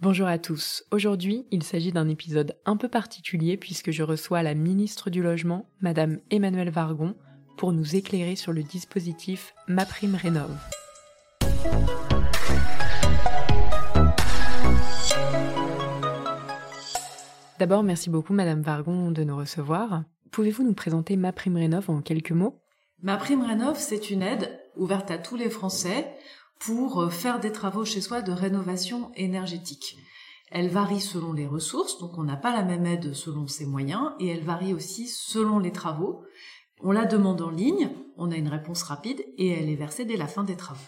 Bonjour à tous. Aujourd'hui, il s'agit d'un épisode un peu particulier puisque je reçois la ministre du Logement, Madame Emmanuelle Vargon, pour nous éclairer sur le dispositif MaPrimeRénov'. D'abord, merci beaucoup Madame Vargon de nous recevoir. Pouvez-vous nous présenter MaPrimeRénov' en quelques mots? MaPrimeRénov', c'est une aide ouverte à tous les Français pour euh, faire des travaux chez soi de rénovation énergétique. Elle varie selon les ressources, donc on n'a pas la même aide selon ses moyens, et elle varie aussi selon les travaux. On la demande en ligne, on a une réponse rapide, et elle est versée dès la fin des travaux.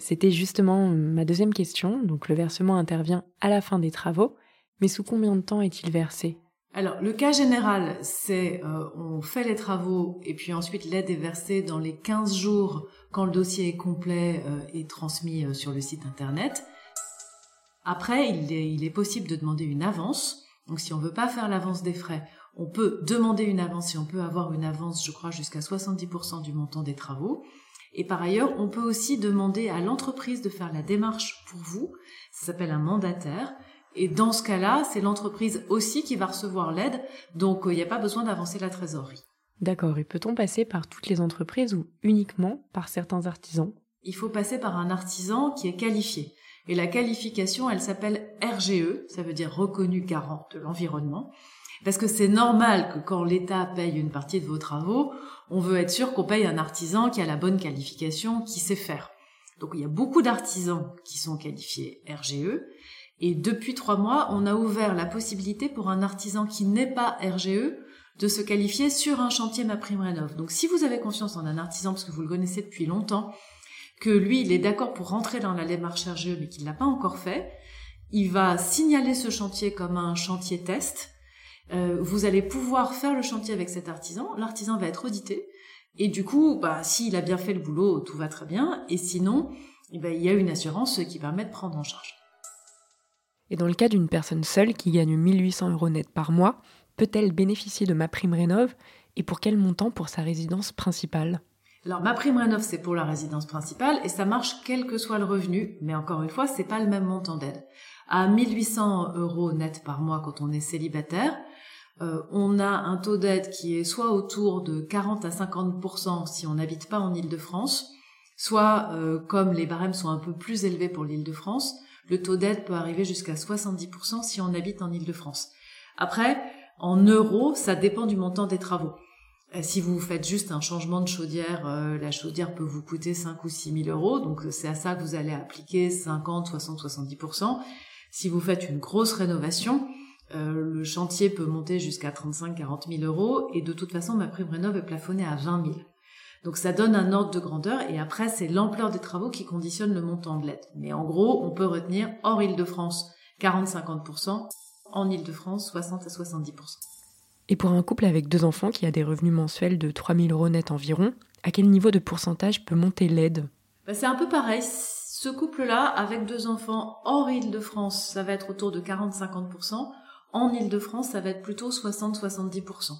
C'était justement ma deuxième question, donc le versement intervient à la fin des travaux, mais sous combien de temps est-il versé? Alors, le cas général, c'est euh, on fait les travaux et puis ensuite l'aide est versée dans les 15 jours quand le dossier est complet euh, et transmis euh, sur le site internet. Après, il est, il est, possible de demander une avance. Donc, si on veut pas faire l'avance des frais, on peut demander une avance et on peut avoir une avance, je crois, jusqu'à 70% du montant des travaux. Et par ailleurs, on peut aussi demander à l'entreprise de faire la démarche pour vous. Ça s'appelle un mandataire. Et dans ce cas-là, c'est l'entreprise aussi qui va recevoir l'aide, donc il n'y a pas besoin d'avancer la trésorerie. D'accord, et peut-on passer par toutes les entreprises ou uniquement par certains artisans? Il faut passer par un artisan qui est qualifié. Et la qualification, elle s'appelle RGE, ça veut dire reconnu garant de l'environnement. Parce que c'est normal que quand l'État paye une partie de vos travaux, on veut être sûr qu'on paye un artisan qui a la bonne qualification, qui sait faire. Donc il y a beaucoup d'artisans qui sont qualifiés RGE, et depuis trois mois, on a ouvert la possibilité pour un artisan qui n'est pas RGE de se qualifier sur un chantier MaPrimeRénov. Donc si vous avez confiance en un artisan, parce que vous le connaissez depuis longtemps, que lui, il est d'accord pour rentrer dans la démarche RGE, mais qu'il ne l'a pas encore fait, il va signaler ce chantier comme un chantier test. Euh, vous allez pouvoir faire le chantier avec cet artisan. L'artisan va être audité. Et du coup, bah, s'il a bien fait le boulot, tout va très bien. Et sinon, eh ben, il y a une assurance qui permet de prendre en charge. Et dans le cas d'une personne seule qui gagne 1800 euros net par mois, peut-elle bénéficier de ma prime rénov et pour quel montant pour sa résidence principale? Alors ma prime rénov c'est pour la résidence principale et ça marche quel que soit le revenu, mais encore une fois c'est pas le même montant d'aide. À 1800 euros net par mois quand on est célibataire, euh, on a un taux d'aide qui est soit autour de 40 à 50% si on n'habite pas en Île-de-France, soit euh, comme les barèmes sont un peu plus élevés pour l'Île-de-France, le taux d'aide peut arriver jusqu'à 70% si on habite en Île-de-France. Après, en euros, ça dépend du montant des travaux. Euh, si vous faites juste un changement de chaudière, euh, la chaudière peut vous coûter 5 ou 6 000 euros, donc c'est à ça que vous allez appliquer 50, 60, 70%. Si vous faites une grosse rénovation, euh, le chantier peut monter jusqu'à 35, 40 000 euros, et de toute façon, ma prime rénov est plafonnée à 20 000. Donc ça donne un ordre de grandeur et après c'est l'ampleur des travaux qui conditionne le montant de l'aide. Mais en gros, on peut retenir hors Île-de-France 40-50%, en Île-de-France 60 à 70%. Et pour un couple avec deux enfants qui a des revenus mensuels de 3000 euros net environ, à quel niveau de pourcentage peut monter l'aide? Bah, C'est un peu pareil. Ce couple-là, avec deux enfants hors Île-de-France, ça va être autour de 40-50%. En Île-de-France, ça va être plutôt 60-70%.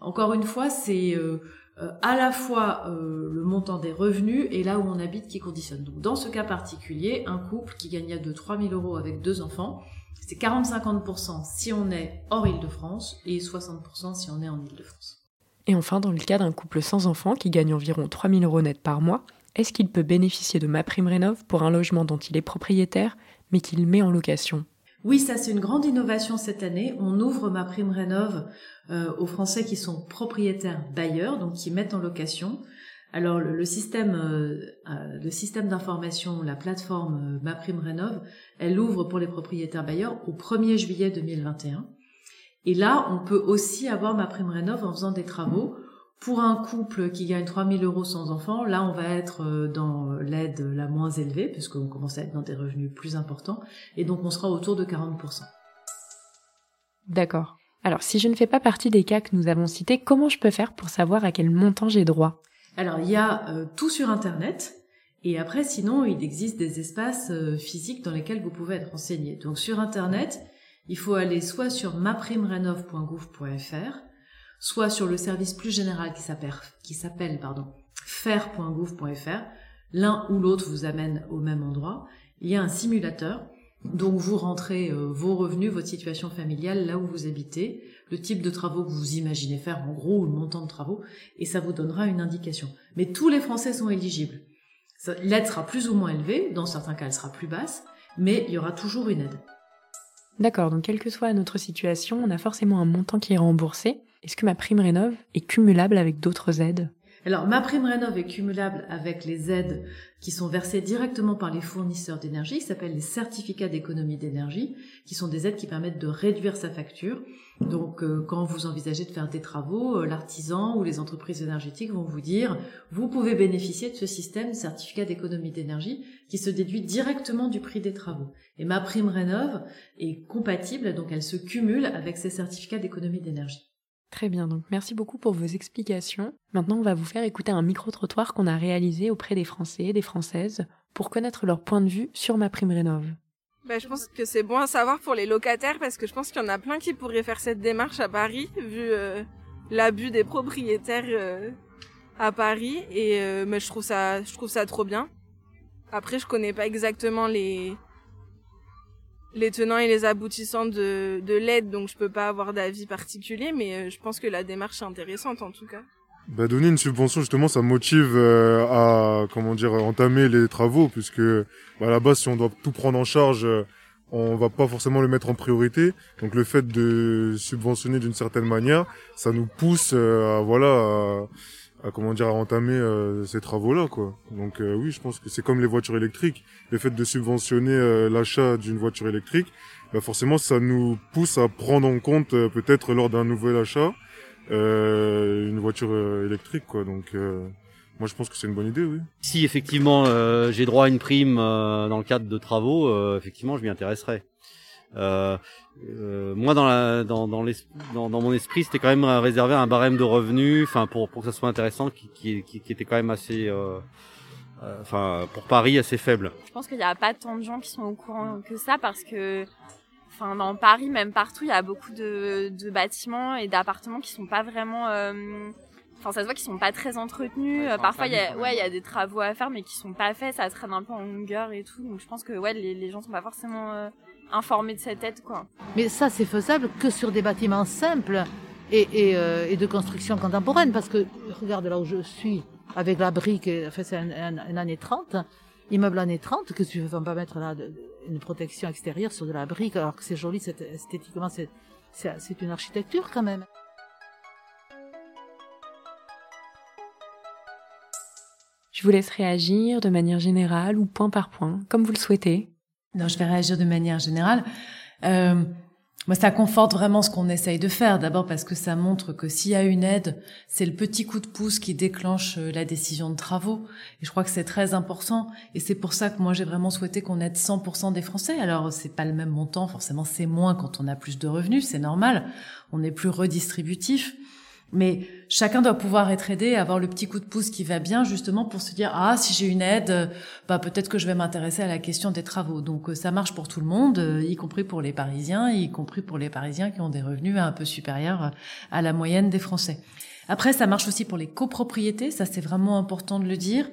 Encore une fois, c'est euh, euh, à la fois euh, le montant des revenus et là où on habite qui conditionne. Donc dans ce cas particulier, un couple qui gagnait de 3000 euros avec deux enfants, c'est 40-50% si on est hors Île-de-France et 60% si on est en Île-de-France. Et enfin, dans le cas d'un couple sans enfants qui gagne environ 3000 euros net par mois, est-ce qu'il peut bénéficier de ma prime rénov pour un logement dont il est propriétaire mais qu'il met en location? Oui, ça c'est une grande innovation cette année. On ouvre ma prime rénov euh, aux Français qui sont propriétaires bailleurs, donc qui mettent en location. Alors le, système, euh, euh, le système d'information, la plateforme Ma Prime Rénov, elle ouvre pour les propriétaires bailleurs au 1er juillet 2021. Et là, on peut aussi avoir Ma Prime Rénov en faisant des travaux pour un couple qui gagne 3000 euros sans enfants, là, on va être euh, dans l'aide la moins élevée, puisqu'on commence à être dans des revenus plus importants, et donc on sera autour de 40%. D'accord. Alors, si je ne fais pas partie des cas que nous avons cités, comment je peux faire pour savoir à quel montant j'ai droit? Alors, il y a euh, tout sur Internet, et après, sinon, il existe des espaces euh, physiques dans lesquels vous pouvez être renseigné. Donc, sur Internet, il faut aller soit sur maprimerenov.gouv.fr, soit sur le service plus général qui s'appelle, faire.gouv.fr. L'un ou l'autre vous amène au même endroit. Il y a un simulateur Donc vous rentrez euh, vos revenus, votre situation familiale, là où vous habitez, le type de travaux que vous imaginez faire en gros, le montant de travaux, et ça vous donnera une indication. Mais tous les Français sont éligibles. L'aide sera plus ou moins élevée, dans certains cas elle sera plus basse, mais il y aura toujours une aide. D'accord, donc quelle que soit notre situation, on a forcément un montant qui est remboursé. Est-ce que ma prime rénov est cumulable avec d'autres aides? Alors, ma prime rénov est cumulable avec les aides qui sont versées directement par les fournisseurs d'énergie, qui s'appellent les certificats d'économie d'énergie, qui sont des aides qui permettent de réduire sa facture. Donc, euh, quand vous envisagez de faire des travaux, euh, l'artisan ou les entreprises énergétiques vont vous dire, vous pouvez bénéficier de ce système certificat d'économie d'énergie qui se déduit directement du prix des travaux. Et ma prime rénov est compatible, donc elle se cumule avec ces certificats d'économie d'énergie. Très bien, donc merci beaucoup pour vos explications. Maintenant, on va vous faire écouter un micro-trottoir qu'on a réalisé auprès des Français et des Françaises pour connaître leur point de vue sur ma prime rénov. Bah, je pense que c'est bon à savoir pour les locataires parce que je pense qu'il y en a plein qui pourraient faire cette démarche à Paris vu euh, l'abus des propriétaires euh, à Paris et euh, mais je trouve ça je trouve ça trop bien. Après je connais pas exactement les les tenants et les aboutissants de, de l'aide, donc je peux pas avoir d'avis particulier, mais euh, je pense que la démarche est intéressante en tout cas. Bah, donner une subvention justement ça motive euh, à comment dire entamer les travaux puisque bah, à la base si on doit tout prendre en charge euh, on va pas forcément le mettre en priorité donc le fait de subventionner d'une certaine manière ça nous pousse à voilà à comment dire à entamer euh, ces travaux là quoi. Donc euh, oui je pense que c'est comme les voitures électriques. Le fait de subventionner euh, l'achat d'une voiture électrique bah forcément ça nous pousse à prendre en compte peut-être lors d'un nouvel achat une voiture électrique quoi. Donc moi je pense que c'est une bonne idée oui. Si effectivement j'ai droit à une prime dans le cadre de travaux effectivement je m'y intéresserai. euh, euh, moi, dans, la, dans, dans, dans, dans mon esprit, c'était quand même réservé à un barème de revenus, enfin pour, pour que ça soit intéressant, qui, qui, qui, était quand même assez, euh, euh, enfin pour Paris assez faible. Je pense qu'il n'y a pas tant de gens qui sont au courant que ça parce que, enfin dans Paris, même partout, il y a beaucoup de, de bâtiments et d'appartements qui sont pas vraiment euh, enfin ça se voit qu'ils sont pas très entretenus. Parfois il y a ouais il y a des travaux à faire mais qui sont pas faits ça traîne un peu en longueur et tout. Donc je pense que ouais les, les gens sont pas forcément euh, informés de cette aide quoi mais ça c'est faisable que sur des bâtiments simples et, et, euh, et de construction contemporaine parce que regarde là où je suis avec la brique enfin c'est une année 30 immeuble année 30 que tu veux pas mettre là de, une protection extérieure sur de la brique alors que c'est joli c'est esthétiquement c'est c'est une architecture quand même Je vous laisse réagir de manière générale ou point par point, comme vous le souhaitez. Non, je vais réagir de manière générale. Euh, moi, ça conforte vraiment ce qu'on essaye de faire. D'abord parce que ça montre que s'il y a une aide, c'est le petit coup de pouce qui déclenche euh, la décision de travaux. Et je crois que c'est très important. Et c'est pour ça que moi, j'ai vraiment souhaité qu'on aide 100% des Français. Alors, c'est pas le même montant. Forcément, c'est moins quand on a plus de revenus. C'est normal. On est plus redistributif. Mais chacun doit pouvoir être aidé, avoir le petit coup de pouce qui va bien, justement pour se dire ah si j'ai une aide, bah peut-être que je vais m'intéresser à la question des travaux. Donc euh, ça marche pour tout le monde, euh, y compris pour les Parisiens, y compris pour les Parisiens qui ont des revenus un peu supérieurs à la moyenne des Français. Après, ça marche aussi pour les copropriétés, ça c'est vraiment important de le dire,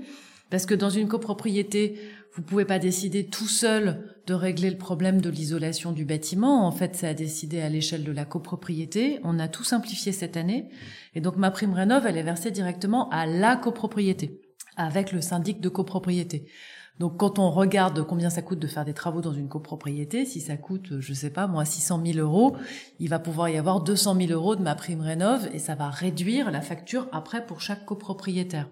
parce que dans une copropriété, vous pouvez pas décider tout seul de régler le problème de l'isolation du bâtiment. En fait, c'est à décider à l'échelle de la copropriété. On a tout simplifié cette année. Et donc, ma prime rénov, elle est versée directement à la copropriété, avec le syndic de copropriété. Donc, quand on regarde combien ça coûte de faire des travaux dans une copropriété, si ça coûte, je sais pas, moi, 600 000 euros, il va pouvoir y avoir 200 000 euros de ma prime rénov et ça va réduire la facture après pour chaque copropriétaire.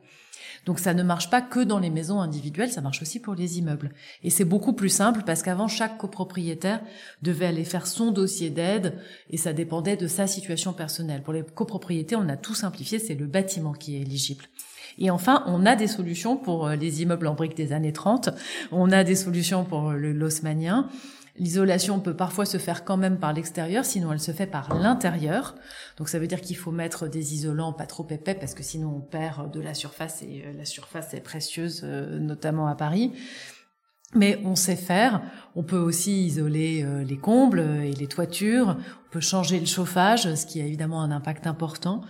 Donc ça ne marche pas que dans les maisons individuelles, ça marche aussi pour les immeubles. Et c'est beaucoup plus simple parce qu'avant, chaque copropriétaire devait aller faire son dossier d'aide et ça dépendait de sa situation personnelle. Pour les copropriétés, on a tout simplifié, c'est le bâtiment qui est éligible. Et enfin, on a des solutions pour euh, les immeubles en briques des années 30, on a des solutions pour le l'osmanien, L'isolation peut parfois se faire quand même par l'extérieur, sinon elle se fait par l'intérieur. Donc ça veut dire qu'il faut mettre des isolants pas trop épais parce que sinon on perd de la surface et euh, la surface est précieuse, euh, notamment à Paris. Mais on sait faire. On peut aussi isoler euh, les combles et les toitures. On peut changer le chauffage, ce qui a évidemment un impact important.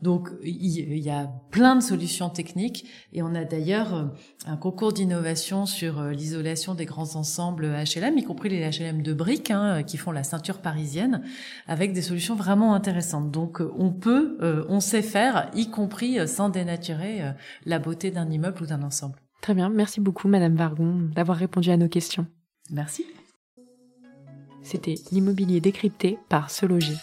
Donc il y a plein de solutions techniques et on a d'ailleurs euh, un concours d'innovation sur euh, l'isolation des grands ensembles HLM, y compris les HLM de briques hein, qui font la ceinture parisienne, avec des solutions vraiment intéressantes. Donc on peut, on sait faire, y compris sans dénaturer la beauté d'un immeuble ou d'un ensemble. Très bien, merci beaucoup Madame Vargon d'avoir répondu à nos questions. Merci. C'était l'immobilier décrypté par Se Loger.